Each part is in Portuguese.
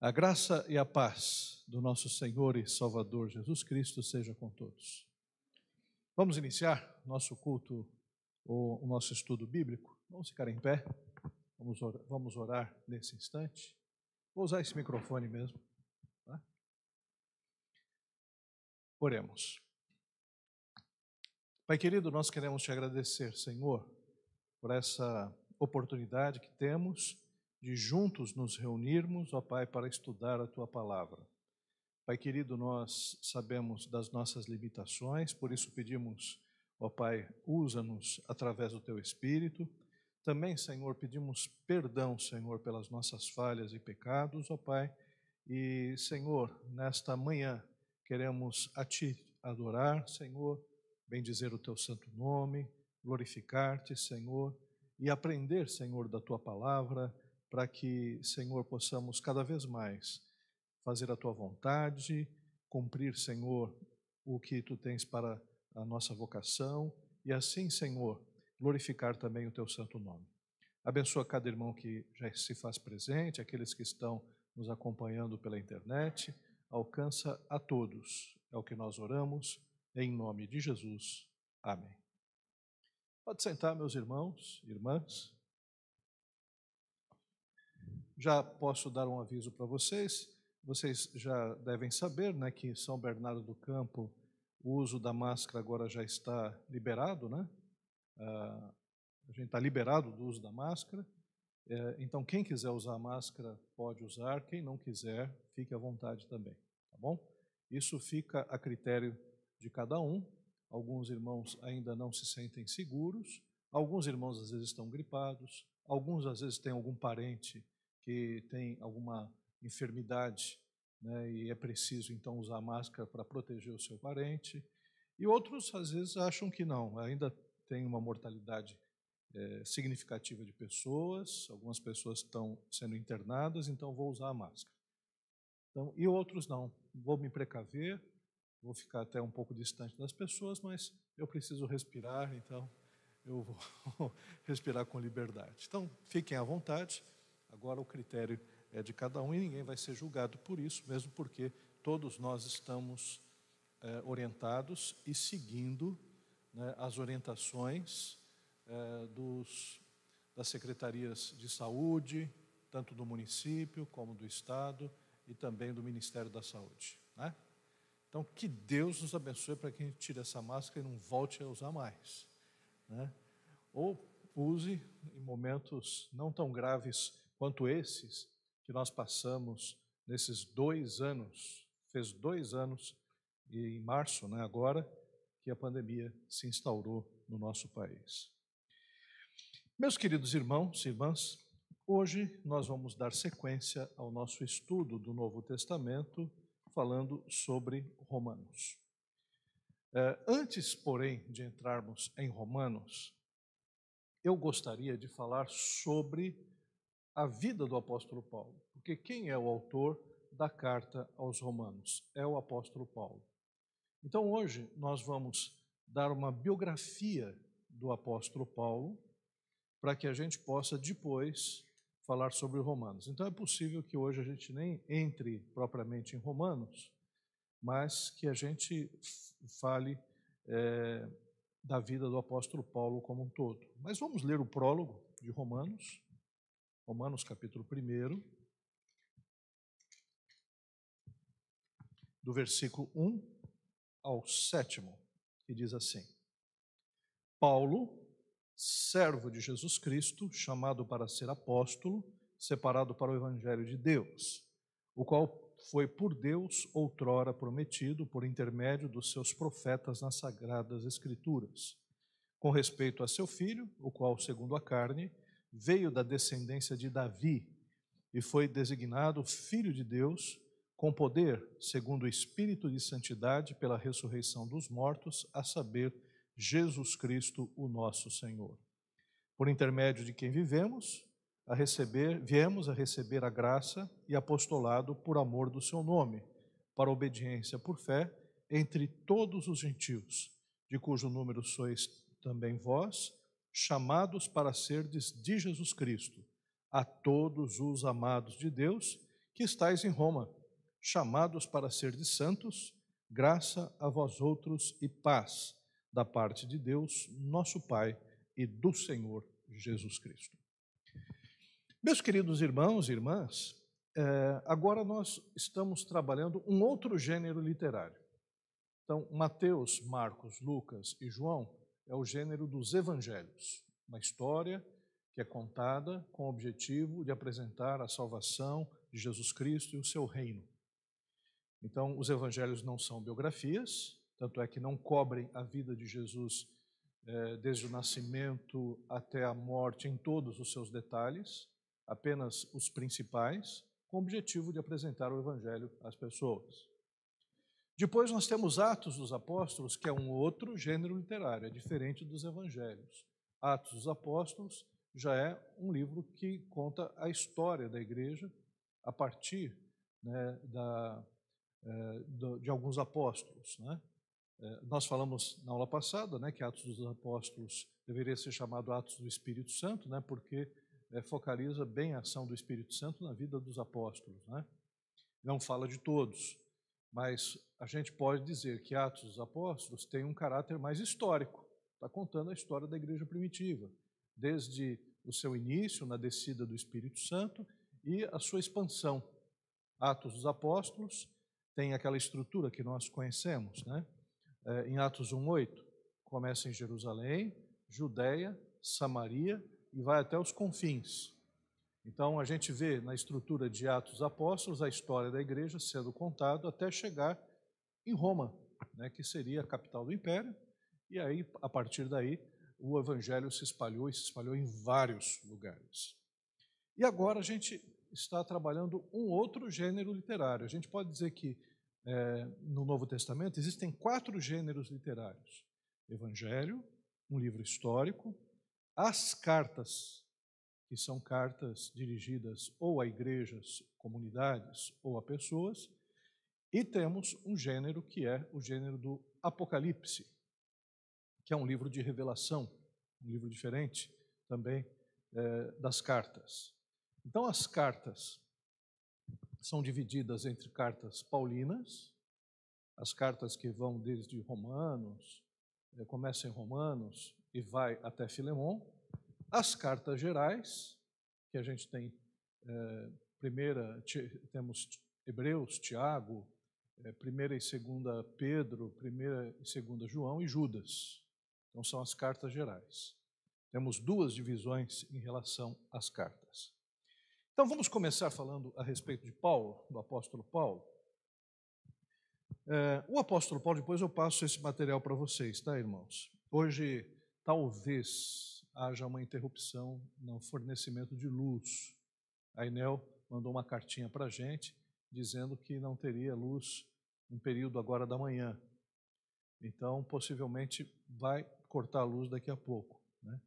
A graça e a paz do nosso Senhor e Salvador Jesus Cristo seja com todos. Vamos iniciar nosso culto, o, nosso estudo bíblico. Vamos ficar em pé, vamos orar, vamos orar nesse instante. Vou usar esse microfone mesmo. Tá? Oremos. Pai querido, nós queremos te agradecer, Senhor, por essa oportunidade que temos de juntos nos reunirmos, ó Pai, para estudar a tua palavra. Pai querido, nós sabemos das nossas limitações, por isso pedimos, ó Pai, usa-nos através do teu espírito. Também, Senhor, pedimos perdão, Senhor, pelas nossas falhas e pecados, ó Pai. E, Senhor, nesta manhã queremos a ti adorar, Senhor, bendizer o teu santo nome, glorificar-te, Senhor, e aprender, Senhor, da tua palavra para que, Senhor, possamos cada vez mais fazer a tua vontade, cumprir, Senhor, o que tu tens para a nossa vocação e assim, Senhor, glorificar também o teu santo nome. Abençoa cada irmão que já se faz presente, aqueles que estão nos acompanhando pela internet. Alcança a todos. É o que nós oramos, em nome de Jesus. Amém. Pode sentar, meus irmãos, irmãs. Já posso dar um aviso para vocês. Vocês já devem saber né, que em São Bernardo do Campo o uso da máscara agora já está liberado, né? Ah, a gente está liberado do uso da máscara. É, então, quem quiser usar a máscara pode usar, quem não quiser, fique à vontade também, tá bom? Isso fica a critério de cada um. Alguns irmãos ainda não se sentem seguros, alguns irmãos às vezes estão gripados, alguns às vezes têm algum parente que tem alguma enfermidade né, e é preciso então usar máscara para proteger o seu parente. E outros, às vezes, acham que não, ainda tem uma mortalidade é, significativa de pessoas, algumas pessoas estão sendo internadas, então vou usar a máscara. Então, e outros não, vou me precaver, vou ficar até um pouco distante das pessoas, mas eu preciso respirar, então eu vou respirar com liberdade. Então, fiquem à vontade. Agora o critério é de cada um e ninguém vai ser julgado por isso, mesmo porque todos nós estamos é, orientados e seguindo né, as orientações é, dos, das secretarias de saúde, tanto do município como do estado e também do Ministério da Saúde. Né? Então, que Deus nos abençoe para que a gente tire essa máscara e não volte a usar mais. Né? Ou use em momentos não tão graves quanto esses que nós passamos nesses dois anos, fez dois anos, e em março, né, agora, que a pandemia se instaurou no nosso país. Meus queridos irmãos e irmãs, hoje nós vamos dar sequência ao nosso estudo do Novo Testamento, falando sobre Romanos. É, antes, porém, de entrarmos em Romanos, eu gostaria de falar sobre a vida do apóstolo Paulo. Porque quem é o autor da carta aos Romanos? É o apóstolo Paulo. Então hoje nós vamos dar uma biografia do apóstolo Paulo para que a gente possa depois falar sobre Romanos. Então é possível que hoje a gente nem entre propriamente em Romanos, mas que a gente fale é, da vida do apóstolo Paulo como um todo. Mas vamos ler o prólogo de Romanos. Romanos capítulo 1, do versículo 1 ao 7, que diz assim: Paulo, servo de Jesus Cristo, chamado para ser apóstolo, separado para o evangelho de Deus, o qual foi por Deus outrora prometido por intermédio dos seus profetas nas sagradas escrituras, com respeito a seu filho, o qual, segundo a carne, veio da descendência de Davi e foi designado Filho de Deus, com poder, segundo o Espírito de Santidade, pela ressurreição dos mortos, a saber, Jesus Cristo, o nosso Senhor. Por intermédio de quem vivemos, a receber, viemos a receber a graça e apostolado por amor do seu nome, para obediência por fé entre todos os gentios, de cujo número sois também vós, chamados para serdes de Jesus Cristo, a todos os amados de Deus, que estáis em Roma, chamados para ser de santos, graça a vós outros e paz da parte de Deus, nosso Pai e do Senhor Jesus Cristo. Meus queridos irmãos e irmãs, é, agora nós estamos trabalhando um outro gênero literário. Então, Mateus, Marcos, Lucas e João é o gênero dos evangelhos, uma história que é contada com o objetivo de apresentar a salvação de Jesus Cristo e o seu reino. Então, os evangelhos não são biografias, tanto é que não cobrem a vida de Jesus eh, desde o nascimento até a morte em todos os seus detalhes, apenas os principais, com o objetivo de apresentar o evangelho às pessoas. Depois nós temos Atos dos Apóstolos, que é um outro gênero literário, é diferente dos evangelhos. Atos dos Apóstolos já é um livro que conta a história da igreja a partir né, da, é, de alguns apóstolos. Né? É, nós falamos na aula passada né, que Atos dos Apóstolos deveria ser chamado Atos do Espírito Santo, né, porque é, focaliza bem a ação do Espírito Santo na vida dos apóstolos. Né? Não fala de todos, mas a gente pode dizer que Atos dos Apóstolos tem um caráter mais histórico, está contando a história da igreja primitiva, desde o seu início na descida do Espírito Santo e a sua expansão. Atos dos Apóstolos tem aquela estrutura que nós conhecemos, né? É, em Atos 1:8 começa em Jerusalém, Judéia, Samaria e vai até os confins. Então a gente vê na estrutura de Atos Apóstolos a história da igreja sendo contado até chegar em Roma, né, que seria a capital do império, e aí a partir daí o evangelho se espalhou e se espalhou em vários lugares. E agora a gente está trabalhando um outro gênero literário. A gente pode dizer que é, no Novo Testamento existem quatro gêneros literários: Evangelho, um livro histórico, as cartas, que são cartas dirigidas ou a igrejas, comunidades ou a pessoas, e temos um gênero que é o gênero do Apocalipse, que é um livro de revelação, um livro diferente também é, das cartas. Então, as cartas são divididas entre cartas paulinas, as cartas que vão desde Romanos, é, em Romanos e vai até Filemão, as cartas gerais, que a gente tem, é, primeira, temos Hebreus, Tiago, é, primeira e segunda Pedro, primeira e segunda João e Judas. Então, são as cartas gerais. Temos duas divisões em relação às cartas. Então, vamos começar falando a respeito de Paulo, do apóstolo Paulo. É, o apóstolo Paulo, depois eu passo esse material para vocês, tá, irmãos? Hoje, talvez haja uma interrupção no fornecimento de luz. A Inel mandou uma cartinha para a gente dizendo que não teria luz um período agora da manhã. Então, possivelmente vai cortar a luz daqui a pouco. Né?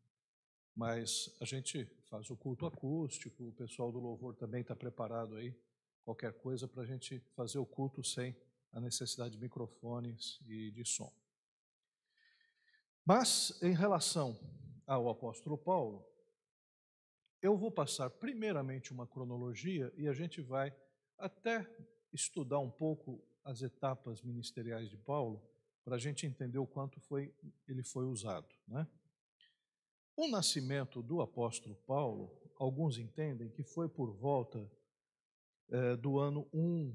Mas a gente faz o culto acústico, o pessoal do louvor também está preparado aí, qualquer coisa para a gente fazer o culto sem a necessidade de microfones e de som. Mas, em relação ao apóstolo Paulo, eu vou passar primeiramente uma cronologia e a gente vai até estudar um pouco as etapas ministeriais de Paulo para a gente entender o quanto foi, ele foi usado. Né? O nascimento do apóstolo Paulo, alguns entendem que foi por volta é, do ano 1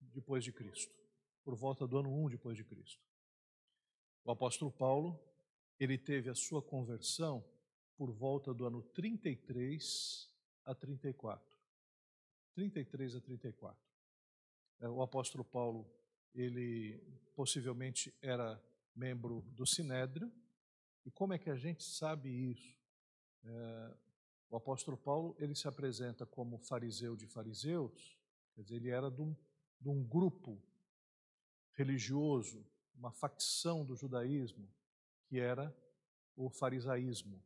depois de Cristo, por volta do ano 1 depois de Cristo. O apóstolo Paulo, ele teve a sua conversão por volta do ano 33 a 34. 33 a 34. É, o apóstolo Paulo ele possivelmente era membro do Sinédrio. E como é que a gente sabe isso? É, o apóstolo Paulo ele se apresenta como fariseu de fariseus, quer dizer, ele era de um, de um grupo religioso, uma facção do judaísmo, que era o farisaísmo.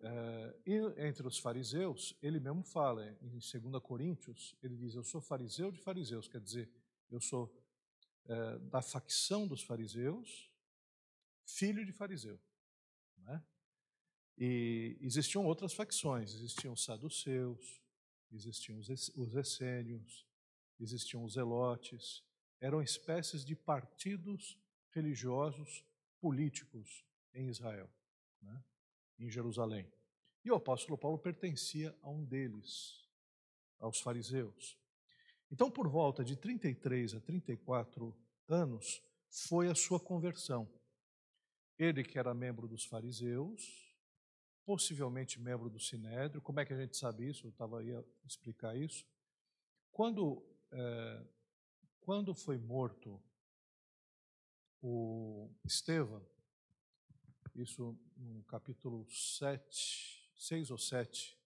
É, e entre os fariseus, ele mesmo fala, em 2 Coríntios, ele diz: Eu sou fariseu de fariseus, quer dizer, eu sou é, da facção dos fariseus, filho de fariseu. Né? E existiam outras facções, existiam os saduceus, existiam os essênios, existiam os zelotes, eram espécies de partidos religiosos políticos em Israel, né? em Jerusalém. E o apóstolo Paulo pertencia a um deles, aos fariseus. Então, por volta de 33 a 34 anos, foi a sua conversão. Ele, que era membro dos fariseus, possivelmente membro do Sinédrio, como é que a gente sabe isso? Eu estava aí a explicar isso. Quando, é, quando foi morto o Estevão, isso no capítulo 7, 6 ou 7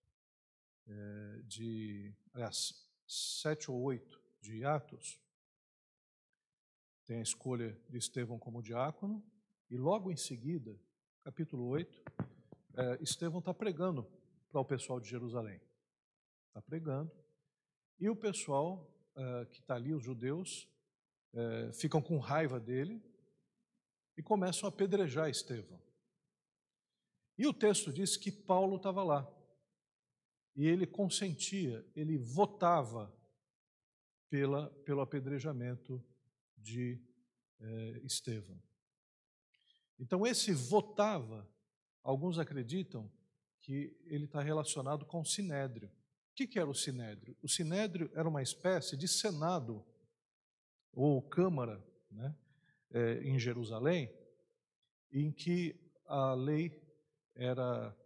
é, de, aliás, 7 ou 8 de Atos, tem a escolha de Estevão como diácono, e logo em seguida, capítulo 8, é, Estevão está pregando para o pessoal de Jerusalém. Está pregando, e o pessoal é, que está ali, os judeus, ficam com raiva dele e começam a apedrejar Estevão. E o texto diz que Paulo estava lá. E ele consentia, ele votava pela, pelo apedrejamento de eh, Estevão. Então, esse votava, alguns acreditam que ele está relacionado com o sinédrio. O que, que era o sinédrio? O sinédrio era uma espécie de senado, ou câmara, né, eh, em Jerusalém, em que a lei era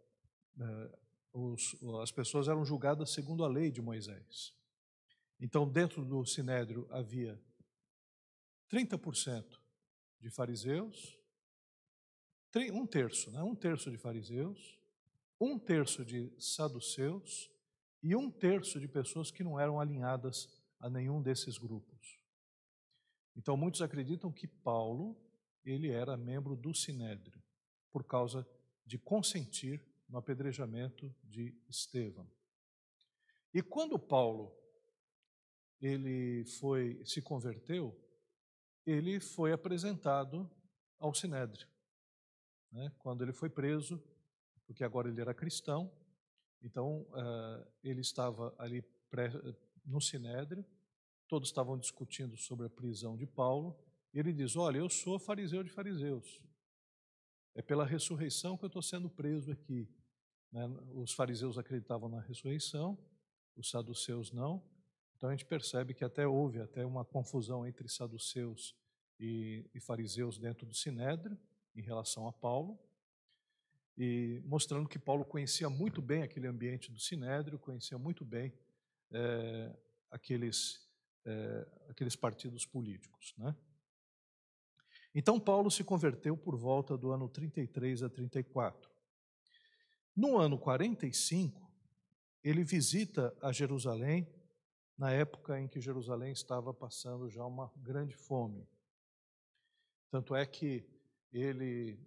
eh, os, as pessoas eram julgadas segundo a lei de Moisés. Então, dentro do sinédrio havia 30% de fariseus, um terço, né? um terço de fariseus, um terço de saduceus e um terço de pessoas que não eram alinhadas a nenhum desses grupos. Então, muitos acreditam que Paulo ele era membro do sinédrio por causa de consentir no apedrejamento de Estevão. E quando Paulo ele foi se converteu, ele foi apresentado ao sinédrio. Né? Quando ele foi preso, porque agora ele era cristão, então uh, ele estava ali no sinédrio, todos estavam discutindo sobre a prisão de Paulo, ele diz: Olha, eu sou fariseu de fariseus, é pela ressurreição que eu estou sendo preso aqui. Né? Os fariseus acreditavam na ressurreição, os saduceus não. Então a gente percebe que até houve até uma confusão entre saduceus e, e fariseus dentro do sinédrio em relação a Paulo, e mostrando que Paulo conhecia muito bem aquele ambiente do sinédrio, conhecia muito bem é, aqueles é, aqueles partidos políticos, né? Então, Paulo se converteu por volta do ano 33 a 34. No ano 45, ele visita a Jerusalém, na época em que Jerusalém estava passando já uma grande fome. Tanto é que ele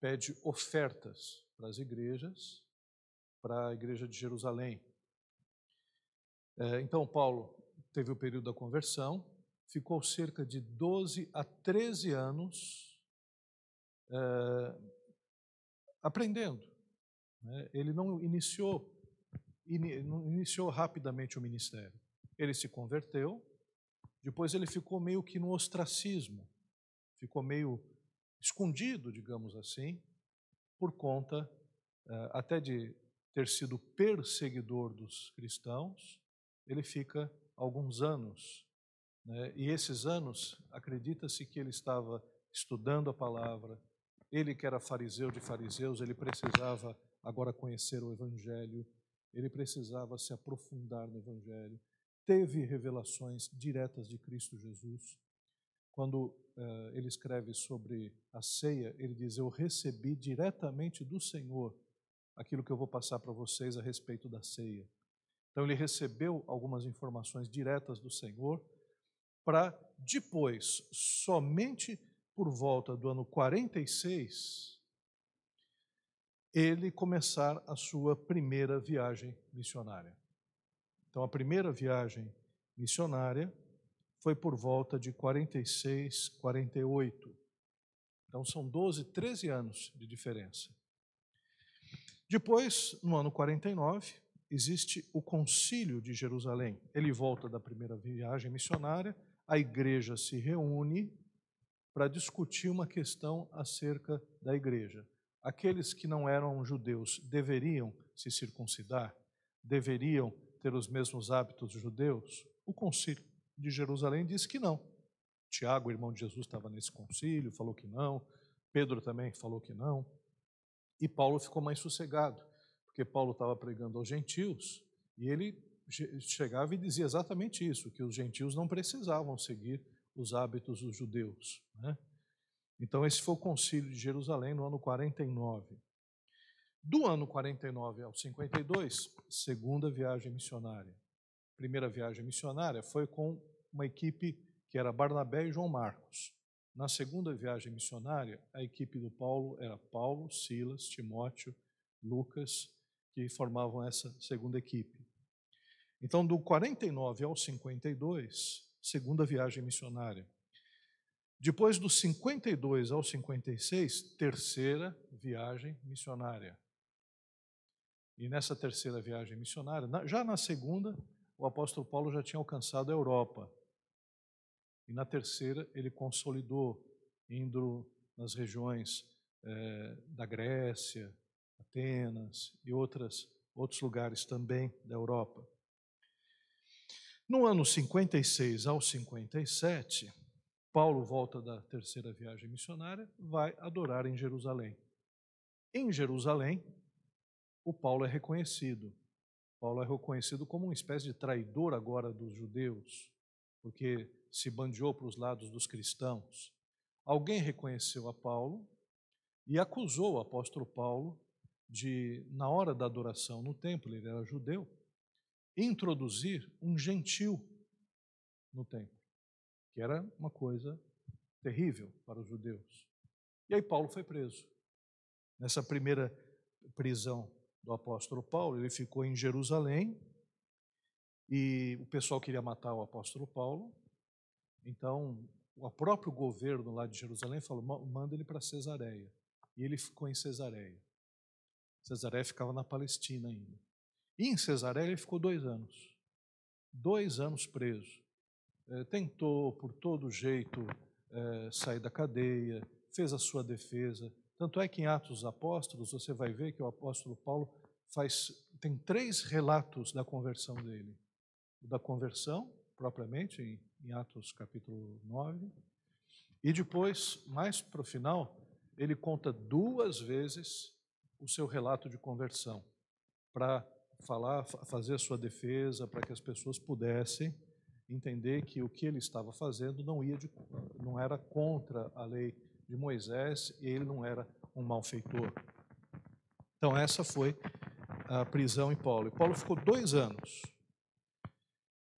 pede ofertas para as igrejas, para a igreja de Jerusalém. É, então, Paulo teve o período da conversão, ficou cerca de 12 a 13 anos é, aprendendo. Né? Ele não iniciou, in, não iniciou rapidamente o ministério. Ele se converteu, depois ele ficou meio que no ostracismo, ficou meio escondido, digamos assim, por conta é, até de ter sido perseguidor dos cristãos, ele fica alguns anos né? E esses anos, acredita-se que ele estava estudando a palavra, ele que era fariseu de fariseus, ele precisava agora conhecer o Evangelho, ele precisava se aprofundar no Evangelho, teve revelações diretas de Cristo Jesus. Quando uh, ele escreve sobre a ceia, ele diz: Eu recebi diretamente do Senhor aquilo que eu vou passar para vocês a respeito da ceia. Então, ele recebeu algumas informações diretas do Senhor para depois, somente por volta do ano 46, ele começar a sua primeira viagem missionária. Então, a primeira viagem missionária foi por volta de 46, 48. Então, são 12, 13 anos de diferença. Depois, no ano 49, existe o Concílio de Jerusalém. Ele volta da primeira viagem missionária, a igreja se reúne para discutir uma questão acerca da igreja. Aqueles que não eram judeus deveriam se circuncidar? Deveriam ter os mesmos hábitos judeus? O Concílio de Jerusalém diz que não. Tiago, irmão de Jesus, estava nesse concílio, falou que não. Pedro também falou que não. E Paulo ficou mais sossegado, porque Paulo estava pregando aos gentios e ele chegava e dizia exatamente isso, que os gentios não precisavam seguir os hábitos dos judeus. Né? Então, esse foi o concílio de Jerusalém no ano 49. Do ano 49 ao 52, segunda viagem missionária. Primeira viagem missionária foi com uma equipe que era Barnabé e João Marcos. Na segunda viagem missionária, a equipe do Paulo era Paulo, Silas, Timóteo, Lucas, que formavam essa segunda equipe. Então, do 49 ao 52, segunda viagem missionária. Depois do 52 ao 56, terceira viagem missionária. E nessa terceira viagem missionária, já na segunda, o apóstolo Paulo já tinha alcançado a Europa. E na terceira, ele consolidou, indo nas regiões é, da Grécia, Atenas e outras, outros lugares também da Europa. No ano 56 ao 57, Paulo volta da terceira viagem missionária, vai adorar em Jerusalém. Em Jerusalém, o Paulo é reconhecido. Paulo é reconhecido como uma espécie de traidor agora dos judeus, porque se bandeou para os lados dos cristãos. Alguém reconheceu a Paulo e acusou o apóstolo Paulo de, na hora da adoração no templo, ele era judeu, introduzir um gentil no templo, que era uma coisa terrível para os judeus. E aí Paulo foi preso. Nessa primeira prisão do apóstolo Paulo, ele ficou em Jerusalém e o pessoal queria matar o apóstolo Paulo. Então, o próprio governo lá de Jerusalém falou: manda ele para Cesareia. E ele ficou em Cesareia. Cesareia ficava na Palestina ainda. E em Cesareia ele ficou dois anos. Dois anos preso. É, tentou, por todo jeito, é, sair da cadeia, fez a sua defesa. Tanto é que em Atos dos Apóstolos você vai ver que o apóstolo Paulo faz, tem três relatos da conversão dele. O da conversão, propriamente, em em Atos capítulo 9. E depois, mais para o final, ele conta duas vezes o seu relato de conversão, para falar, fazer a sua defesa, para que as pessoas pudessem entender que o que ele estava fazendo não ia de, não era contra a lei de Moisés ele não era um malfeitor. Então essa foi a prisão em Paulo. E Paulo ficou dois anos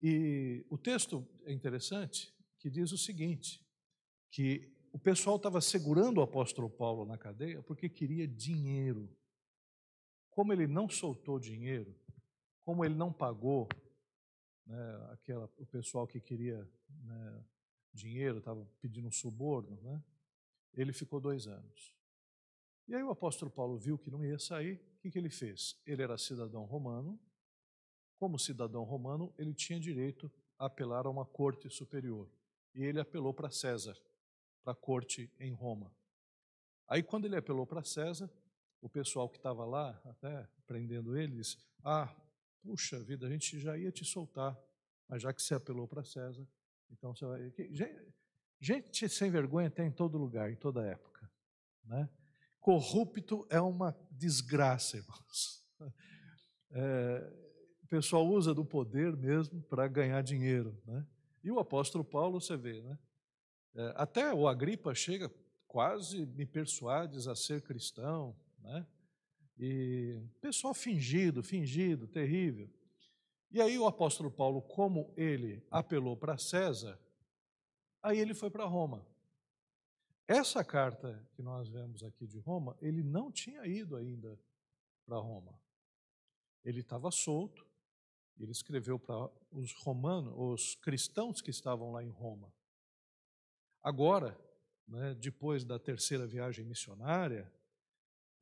e o texto é interessante, que diz o seguinte, que o pessoal estava segurando o apóstolo Paulo na cadeia porque queria dinheiro. Como ele não soltou dinheiro, como ele não pagou né, aquela, o pessoal que queria né, dinheiro, estava pedindo um suborno, né, ele ficou dois anos. E aí o apóstolo Paulo viu que não ia sair, o que, que ele fez? Ele era cidadão romano, como cidadão romano, ele tinha direito a apelar a uma corte superior. E ele apelou para César, para a corte em Roma. Aí, quando ele apelou para César, o pessoal que estava lá, até prendendo ele, disse: Ah, puxa vida, a gente já ia te soltar, mas já que você apelou para César, então você vai. Gente sem vergonha tem em todo lugar, em toda época. Né? Corrupto é uma desgraça, irmãos. É, pessoal usa do poder mesmo para ganhar dinheiro. Né? E o apóstolo Paulo, você vê, né? É, até o Agripa chega quase me persuades a ser cristão, né? E pessoal fingido, fingido, terrível. E aí o apóstolo Paulo, como ele apelou para César, aí ele foi para Roma. Essa carta que nós vemos aqui de Roma, ele não tinha ido ainda para Roma. Ele estava solto, ele escreveu para os romanos, os cristãos que estavam lá em Roma. Agora, né, depois da terceira viagem missionária,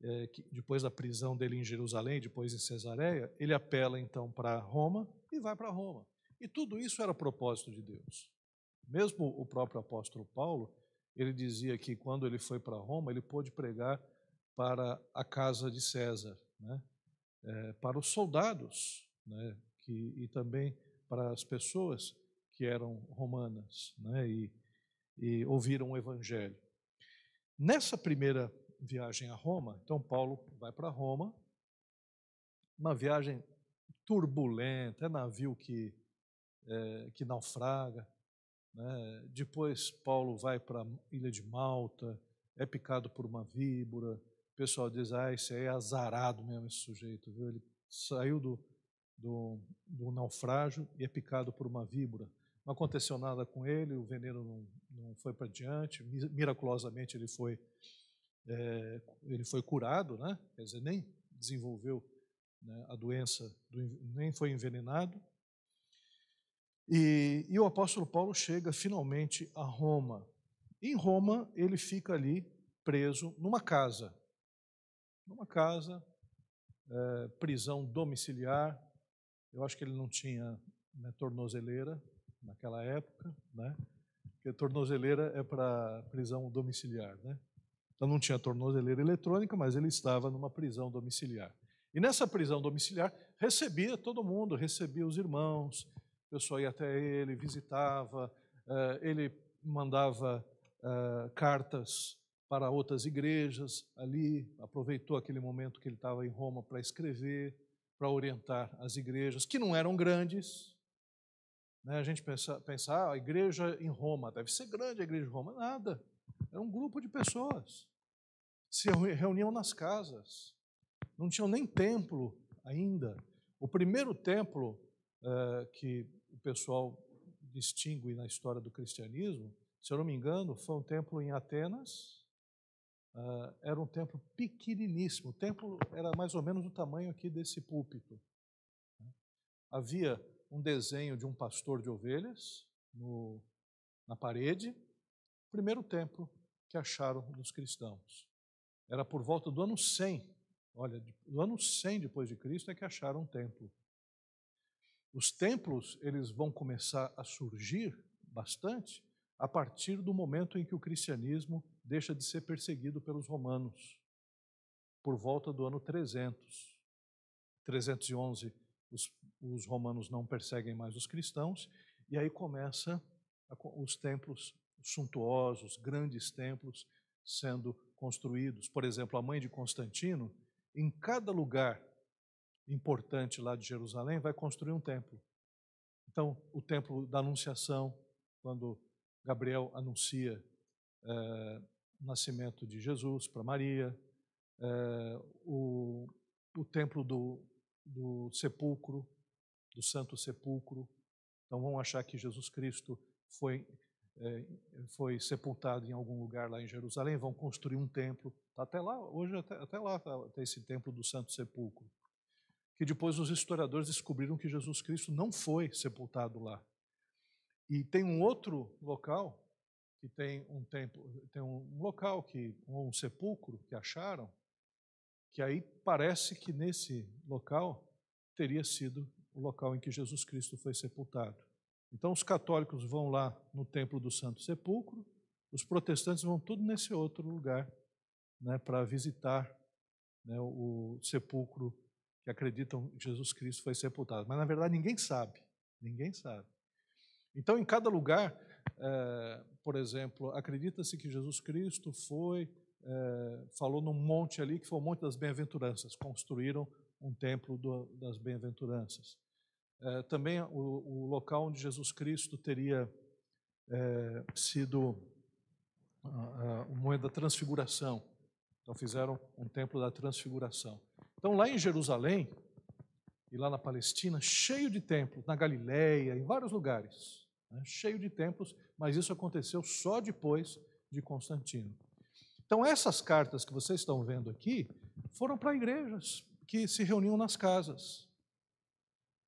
é, que, depois da prisão dele em Jerusalém, depois em Cesareia, ele apela então para Roma e vai para Roma. E tudo isso era propósito de Deus. Mesmo o próprio apóstolo Paulo, ele dizia que quando ele foi para Roma, ele pôde pregar para a casa de César, né? É, para os soldados, né? que, e também para as pessoas que eram romanas né? e, e ouviram o evangelho. Nessa primeira viagem a Roma, então Paulo vai para Roma, uma viagem turbulenta, é navio que, é, que naufraga. Né? Depois Paulo vai para a ilha de Malta, é picado por uma víbora. O pessoal diz: ah, esse aí é azarado mesmo, esse sujeito. Viu? Ele saiu do, do, do naufrágio e é picado por uma víbora. Não aconteceu nada com ele, o veneno não, não foi para diante, miraculosamente ele foi, é, ele foi curado, né? quer dizer, nem desenvolveu né, a doença, do, nem foi envenenado. E, e o apóstolo Paulo chega finalmente a Roma. Em Roma, ele fica ali preso numa casa. Numa casa, é, prisão domiciliar. Eu acho que ele não tinha né, tornozeleira naquela época, né? Porque tornozeleira é para prisão domiciliar, né? Então não tinha tornozeleira eletrônica, mas ele estava numa prisão domiciliar. E nessa prisão domiciliar recebia todo mundo, recebia os irmãos, o pessoal ia até ele, visitava, eh, ele mandava eh, cartas para outras igrejas ali, aproveitou aquele momento que ele estava em Roma para escrever, para orientar as igrejas, que não eram grandes. Né? A gente pensa, pensa ah, a igreja em Roma, deve ser grande a igreja em Roma. Nada. Era um grupo de pessoas. Se reuniam nas casas. Não tinham nem templo ainda. O primeiro templo uh, que o pessoal distingue na história do cristianismo, se eu não me engano, foi um templo em Atenas. Uh, era um templo pequeniníssimo. O templo era mais ou menos do tamanho aqui desse púlpito. Havia um desenho de um pastor de ovelhas no, na parede. Primeiro templo que acharam dos cristãos. Era por volta do ano 100. Olha, do ano 100 depois de Cristo é que acharam um templo. Os templos, eles vão começar a surgir bastante a partir do momento em que o cristianismo deixa de ser perseguido pelos romanos, por volta do ano 300. 311, os, os romanos não perseguem mais os cristãos, e aí começa os templos suntuosos, grandes templos sendo construídos. Por exemplo, a mãe de Constantino, em cada lugar importante lá de Jerusalém, vai construir um templo. Então, o templo da Anunciação, quando Gabriel anuncia é, o nascimento de Jesus para Maria, é, o, o templo do, do sepulcro, do Santo Sepulcro. Então, vão achar que Jesus Cristo foi, é, foi sepultado em algum lugar lá em Jerusalém, vão construir um templo. Tá até lá, hoje, até, até lá tá esse templo do Santo Sepulcro que depois os historiadores descobriram que Jesus Cristo não foi sepultado lá. E tem um outro local que tem um templo, tem um local que um sepulcro que acharam, que aí parece que nesse local teria sido o local em que Jesus Cristo foi sepultado. Então os católicos vão lá no templo do Santo Sepulcro, os protestantes vão tudo nesse outro lugar, né, para visitar né, o sepulcro que acreditam que Jesus Cristo foi sepultado. Mas, na verdade, ninguém sabe. Ninguém sabe. Então, em cada lugar, é, por exemplo, acredita-se que Jesus Cristo foi, é, falou num monte ali, que foi o Monte das Bem-aventuranças. Construíram um templo do, das Bem-aventuranças. É, também o, o, local onde Jesus Cristo teria sido o momento da transfiguração. Então, fizeram um templo da transfiguração. Então, lá em Jerusalém e lá na Palestina, cheio de templos, na Galiléia, em vários lugares, né, cheio de templos, mas isso aconteceu só depois de Constantino. Então, essas cartas que vocês estão vendo aqui foram para igrejas que se reuniam nas casas.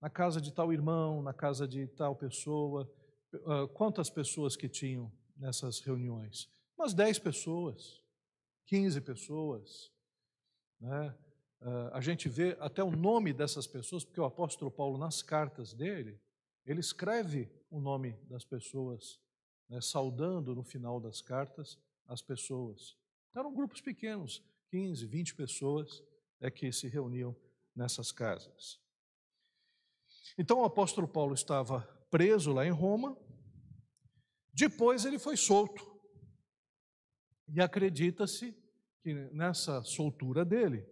Na casa de tal irmão, na casa de tal pessoa. Quantas pessoas que tinham nessas reuniões? Umas 10 pessoas, 15 pessoas. Né? A gente vê até o nome dessas pessoas, porque o apóstolo Paulo, nas cartas dele, ele escreve o nome das pessoas, né, saudando no final das cartas as pessoas. Eram grupos pequenos, 15, 20 pessoas é que se reuniam nessas casas. Então, o apóstolo Paulo estava preso lá em Roma, depois ele foi solto. E acredita-se que nessa soltura dele,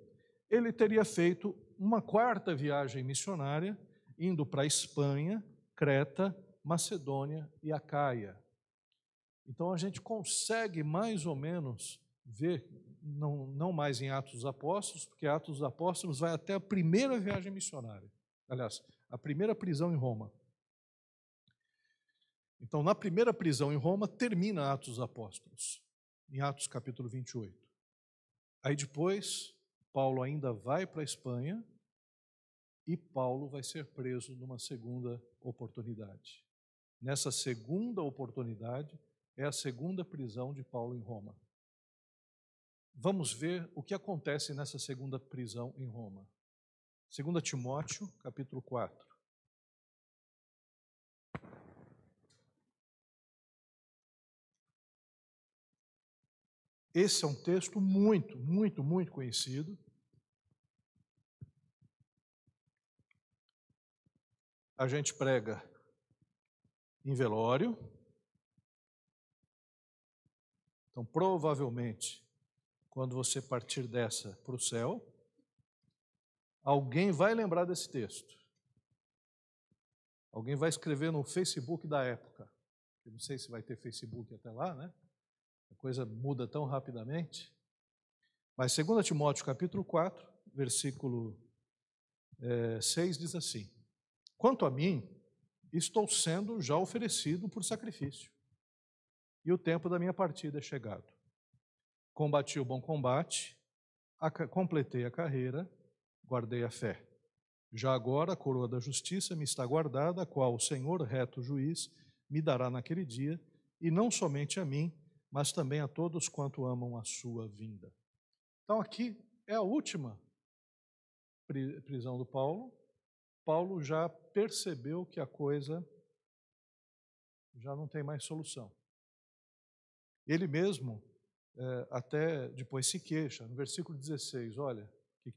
ele teria feito uma quarta viagem missionária, indo para Espanha, Creta, Macedônia e Acaia. Então a gente consegue mais ou menos ver, não, não mais em Atos dos Apóstolos, porque Atos dos Apóstolos vai até a primeira viagem missionária. Aliás, a primeira prisão em Roma. Então, na primeira prisão em Roma, termina Atos dos Apóstolos, em Atos capítulo 28. Aí depois, Paulo ainda vai para a Espanha e Paulo vai ser preso numa segunda oportunidade. Nessa segunda oportunidade, é a segunda prisão de Paulo em Roma. Vamos ver o que acontece nessa segunda prisão em Roma. 2 Timóteo, capítulo 4. Esse é um texto muito, muito, muito conhecido. A gente prega em velório. Então, provavelmente, quando você partir dessa para o céu, alguém vai lembrar desse texto. Alguém vai escrever no Facebook da época. Eu não sei se vai ter Facebook até lá, né? A coisa muda tão rapidamente. Mas 2 Timóteo capítulo 4, versículo é, 6 diz assim: Quanto a mim, estou sendo já oferecido por sacrifício, e o tempo da minha partida é chegado. Combati o bom combate, completei a carreira, guardei a fé. Já agora a coroa da justiça me está guardada, a qual o Senhor, reto juiz, me dará naquele dia, e não somente a mim, mas também a todos quanto amam a sua vinda. Então, aqui é a última prisão do Paulo. Paulo já percebeu que a coisa já não tem mais solução. Ele mesmo até depois se queixa. No versículo 16, olha,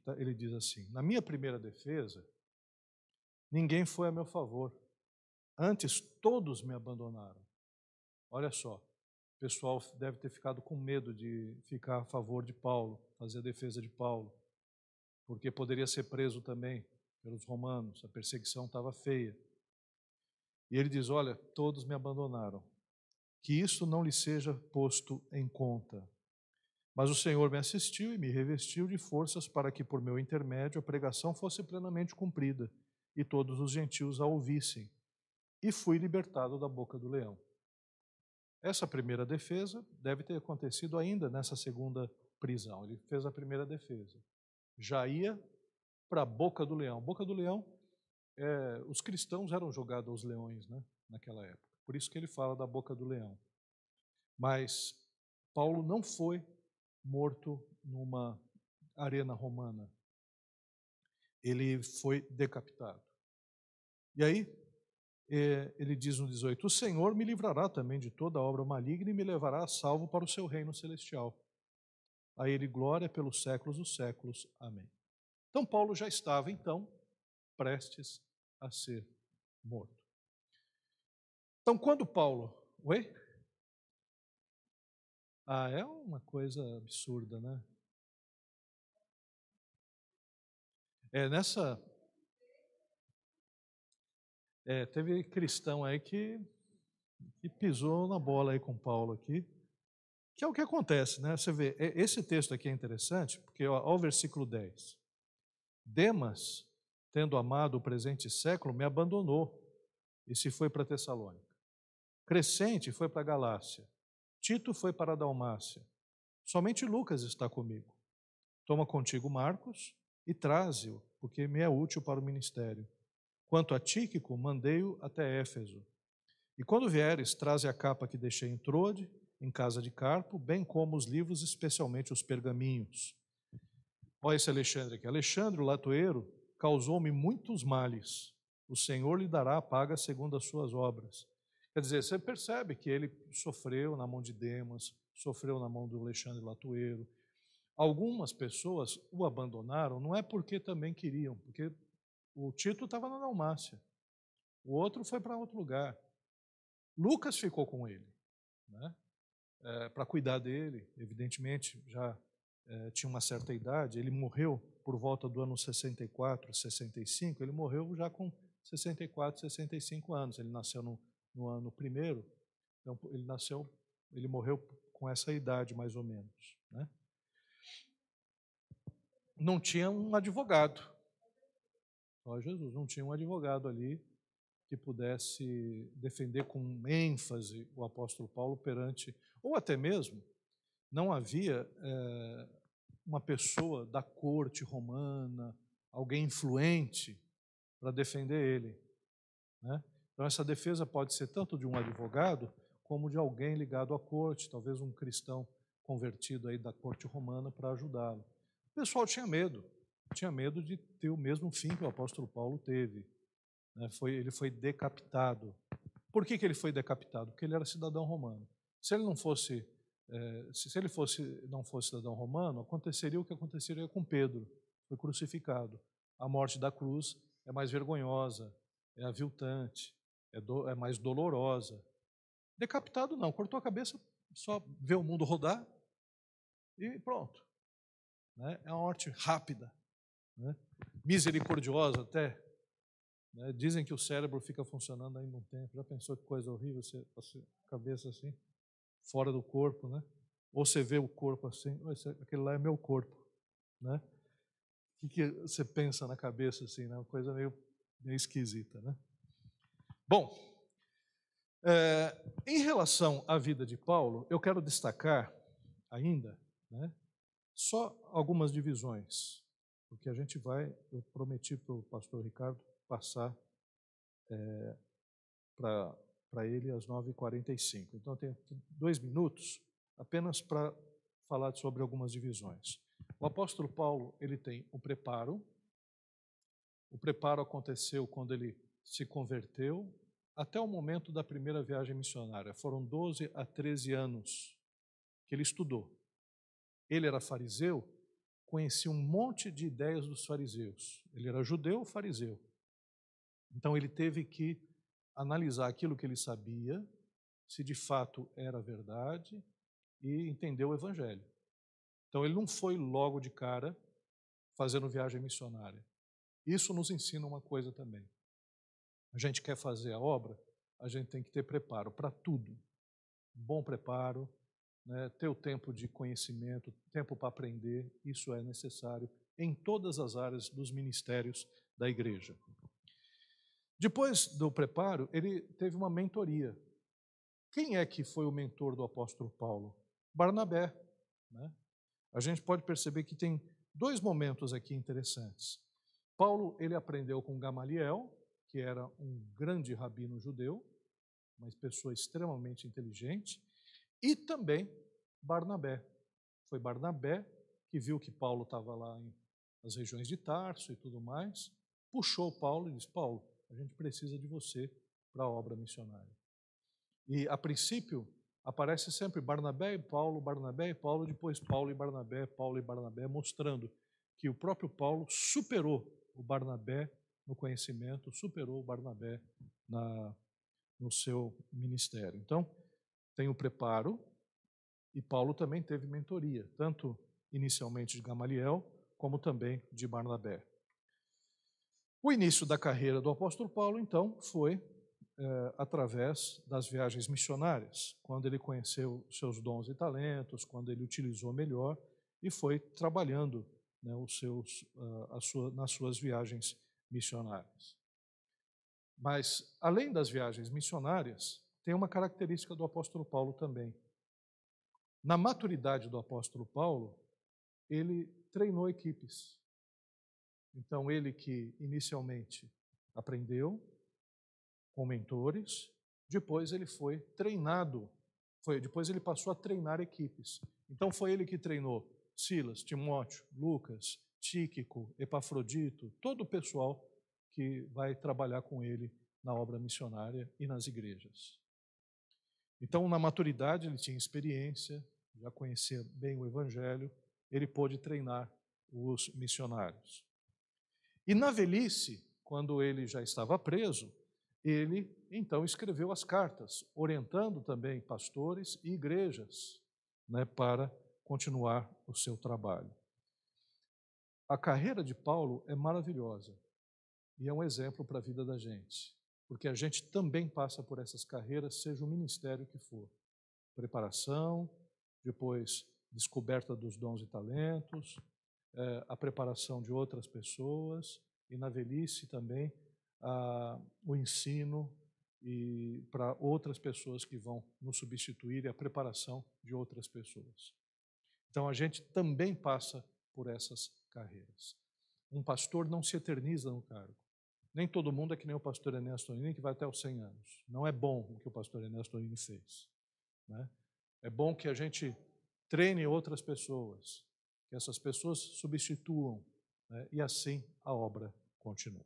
tá, ele diz assim: Na minha primeira defesa, ninguém foi a meu favor. Antes, todos me abandonaram. Olha só, pessoal deve ter ficado com medo de ficar a favor de Paulo, fazer a defesa de Paulo, porque poderia ser preso também pelos romanos, a perseguição estava feia. E ele diz: Olha, todos me abandonaram, que isso não lhe seja posto em conta. Mas o Senhor me assistiu e me revestiu de forças para que, por meu intermédio, a pregação fosse plenamente cumprida e todos os gentios a ouvissem. E fui libertado da boca do leão. Essa primeira defesa deve ter acontecido ainda nessa segunda prisão. Ele fez a primeira defesa. Já ia para a boca do leão. Boca do leão, é, os cristãos eram jogados aos leões né, naquela época. Por isso que ele fala da boca do leão. Mas Paulo não foi morto numa arena romana. Ele foi decapitado. E aí, é, ele diz no 18: O Senhor me livrará também de toda obra maligna e me levará a salvo para o seu reino celestial. A ele glória pelos séculos dos séculos. Amém. Então, Paulo já estava, então, prestes a ser morto. Então, quando Paulo. Oi? Ah, é uma coisa absurda, né? É, nessa, é, teve cristão aí que, que pisou na bola aí com Paulo aqui, que é o que acontece, né? Você vê, esse texto aqui é interessante, porque ó, ó o versículo 10. Demas, tendo amado o presente século, me abandonou e se foi para Tessalônica. Crescente foi para Galácia. Tito foi para a Dalmácia. Somente Lucas está comigo. Toma contigo Marcos e traze-o, porque me é útil para o ministério. Quanto a Tíquico, mandei-o até Éfeso. E quando vieres, traze a capa que deixei em Trode, em casa de Carpo, bem como os livros, especialmente os pergaminhos. Olha esse Alexandre aqui. Alexandre, o latoeiro, causou-me muitos males. O Senhor lhe dará a paga segundo as suas obras. Quer dizer, você percebe que ele sofreu na mão de Demas, sofreu na mão do Alexandre Latoeiro. Algumas pessoas o abandonaram, não é porque também queriam, porque o Tito estava na Dalmácia, o outro foi para outro lugar. Lucas ficou com ele, né? É, para cuidar dele, evidentemente, já é, tinha uma certa idade, ele morreu por volta do ano 64, 65, ele morreu já com 64, 65 anos, ele nasceu no, no ano primeiro, então ele nasceu, ele morreu com essa idade mais ou menos, né? Não tinha um advogado, ó Jesus, não tinha um advogado ali que pudesse defender com ênfase o apóstolo Paulo perante, ou até mesmo, não havia é, uma pessoa da corte romana, alguém influente, para defender ele. Né? Então, essa defesa pode ser tanto de um advogado, como de alguém ligado à corte, talvez um cristão convertido aí da corte romana para ajudá-lo. O pessoal tinha medo, tinha medo de ter o mesmo fim que o apóstolo Paulo teve, né, foi, ele foi decapitado. Por que, que ele foi decapitado? Porque ele era cidadão romano. Se ele não fosse, é, se ele fosse, não fosse cidadão romano, aconteceria o que aconteceria com Pedro, foi crucificado. A morte da cruz é mais vergonhosa, é aviltante, é, do, é mais dolorosa. Decapitado não, cortou a cabeça, só vê o mundo rodar e pronto. Né? É uma morte rápida, né? misericordiosa até, né? Dizem que o cérebro fica funcionando ainda um tempo. Já pensou que coisa horrível você a cabeça assim, fora do corpo, né? Ou você vê o corpo assim, aquele lá é meu corpo, né? O que, que você pensa na cabeça assim, né? Uma coisa meio, meio esquisita, né? Bom, é, em relação à vida de Paulo, eu quero destacar ainda, né? Só algumas divisões, porque a gente vai, eu prometi para o pastor Ricardo passar é, para ele às 9h45. Então, eu tenho dois minutos apenas para falar sobre algumas divisões. O apóstolo Paulo ele tem o preparo. O preparo aconteceu quando ele se converteu até o momento da primeira viagem missionária. Foram 12 a 13 anos que ele estudou. Ele era fariseu, conhecia um monte de ideias dos fariseus. Ele era judeu fariseu. Então ele teve que analisar aquilo que ele sabia, se de fato era verdade, e entender o evangelho. Então ele não foi logo de cara fazendo viagem missionária. Isso nos ensina uma coisa também. A gente quer fazer a obra, a gente tem que ter preparo para tudo. Bom preparo, né, ter o tempo de conhecimento, tempo para aprender, isso é necessário em todas as áreas dos ministérios da igreja. Depois do preparo, ele teve uma mentoria. Quem é que foi o mentor do apóstolo Paulo? Barnabé. Né? A gente pode perceber que tem dois momentos aqui interessantes. Paulo ele aprendeu com Gamaliel, que era um grande rabino judeu, uma pessoa extremamente inteligente, e também Barnabé. Foi Barnabé que viu que Paulo estava lá em, nas regiões de Tarso e tudo mais, puxou Paulo e disse: Paulo, a gente precisa de você para a obra missionária. E, a princípio, aparece sempre Barnabé e Paulo, Barnabé e Paulo, depois Paulo e Barnabé, Paulo e Barnabé, mostrando que o próprio Paulo superou o Barnabé no conhecimento, superou Barnabé na, no seu ministério. Então, tem o preparo, e Paulo também teve mentoria, tanto inicialmente de Gamaliel, como também de Barnabé. O início da carreira do apóstolo Paulo, então, foi é, através das viagens missionárias, quando ele conheceu seus dons e talentos, quando ele utilizou melhor e foi trabalhando né, os seus, uh, sua, nas suas viagens missionárias. Mas, além das viagens missionárias, tem uma característica do apóstolo Paulo também. Na maturidade do apóstolo Paulo, ele treinou equipes. Então, ele que inicialmente aprendeu com mentores, depois ele foi treinado, foi, depois ele passou a treinar equipes. Então, foi ele que treinou Silas, Timóteo, Lucas, Tíquico, Epafrodito, todo o pessoal que vai trabalhar com ele na obra missionária e nas igrejas. Então, na maturidade, ele tinha experiência, já conhecia bem o Evangelho, ele pôde treinar os missionários. E na velhice, quando ele já estava preso, ele então escreveu as cartas, orientando também pastores e igrejas né, para continuar o seu trabalho. A carreira de Paulo é maravilhosa e é um exemplo para a vida da gente, porque a gente também passa por essas carreiras, seja o ministério que for. Preparação, depois descoberta dos dons e talentos, é, a preparação de outras pessoas e na velhice também a, o ensino e para outras pessoas que vão nos substituir e a preparação de outras pessoas. Então a gente também passa por essas carreiras. Um pastor não se eterniza no cargo. Nem todo mundo é que nem o pastor Ernesto Tonini, que vai até os 100 anos. Não é bom o que o pastor Ernesto Tonini fez. Né? É bom que a gente treine outras pessoas, que essas pessoas substituam, né? e assim a obra continua.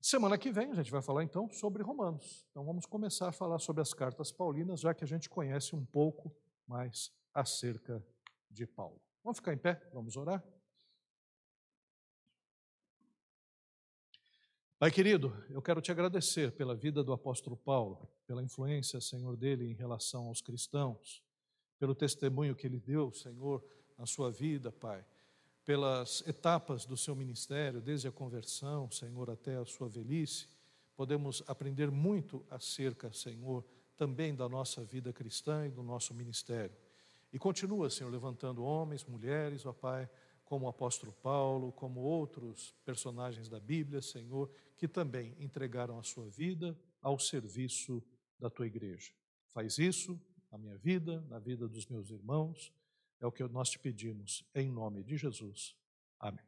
Semana que vem a gente vai falar então sobre Romanos. Então vamos começar a falar sobre as cartas paulinas, já que a gente conhece um pouco mais acerca de Paulo. Vamos ficar em pé? Vamos orar? Pai querido, eu quero te agradecer pela vida do apóstolo Paulo, pela influência, Senhor, dele em relação aos cristãos, pelo testemunho que ele deu, Senhor, na sua vida, Pai, pelas etapas do seu ministério, desde a conversão, Senhor, até a sua velhice. Podemos aprender muito acerca, Senhor, também da nossa vida cristã e do nosso ministério. E continua, Senhor, levantando homens, mulheres, ó Pai, como o apóstolo Paulo, como outros personagens da Bíblia, Senhor, que também entregaram a sua vida ao serviço da tua igreja. Faz isso na minha vida, na vida dos meus irmãos, é o que nós te pedimos, em nome de Jesus. Amém.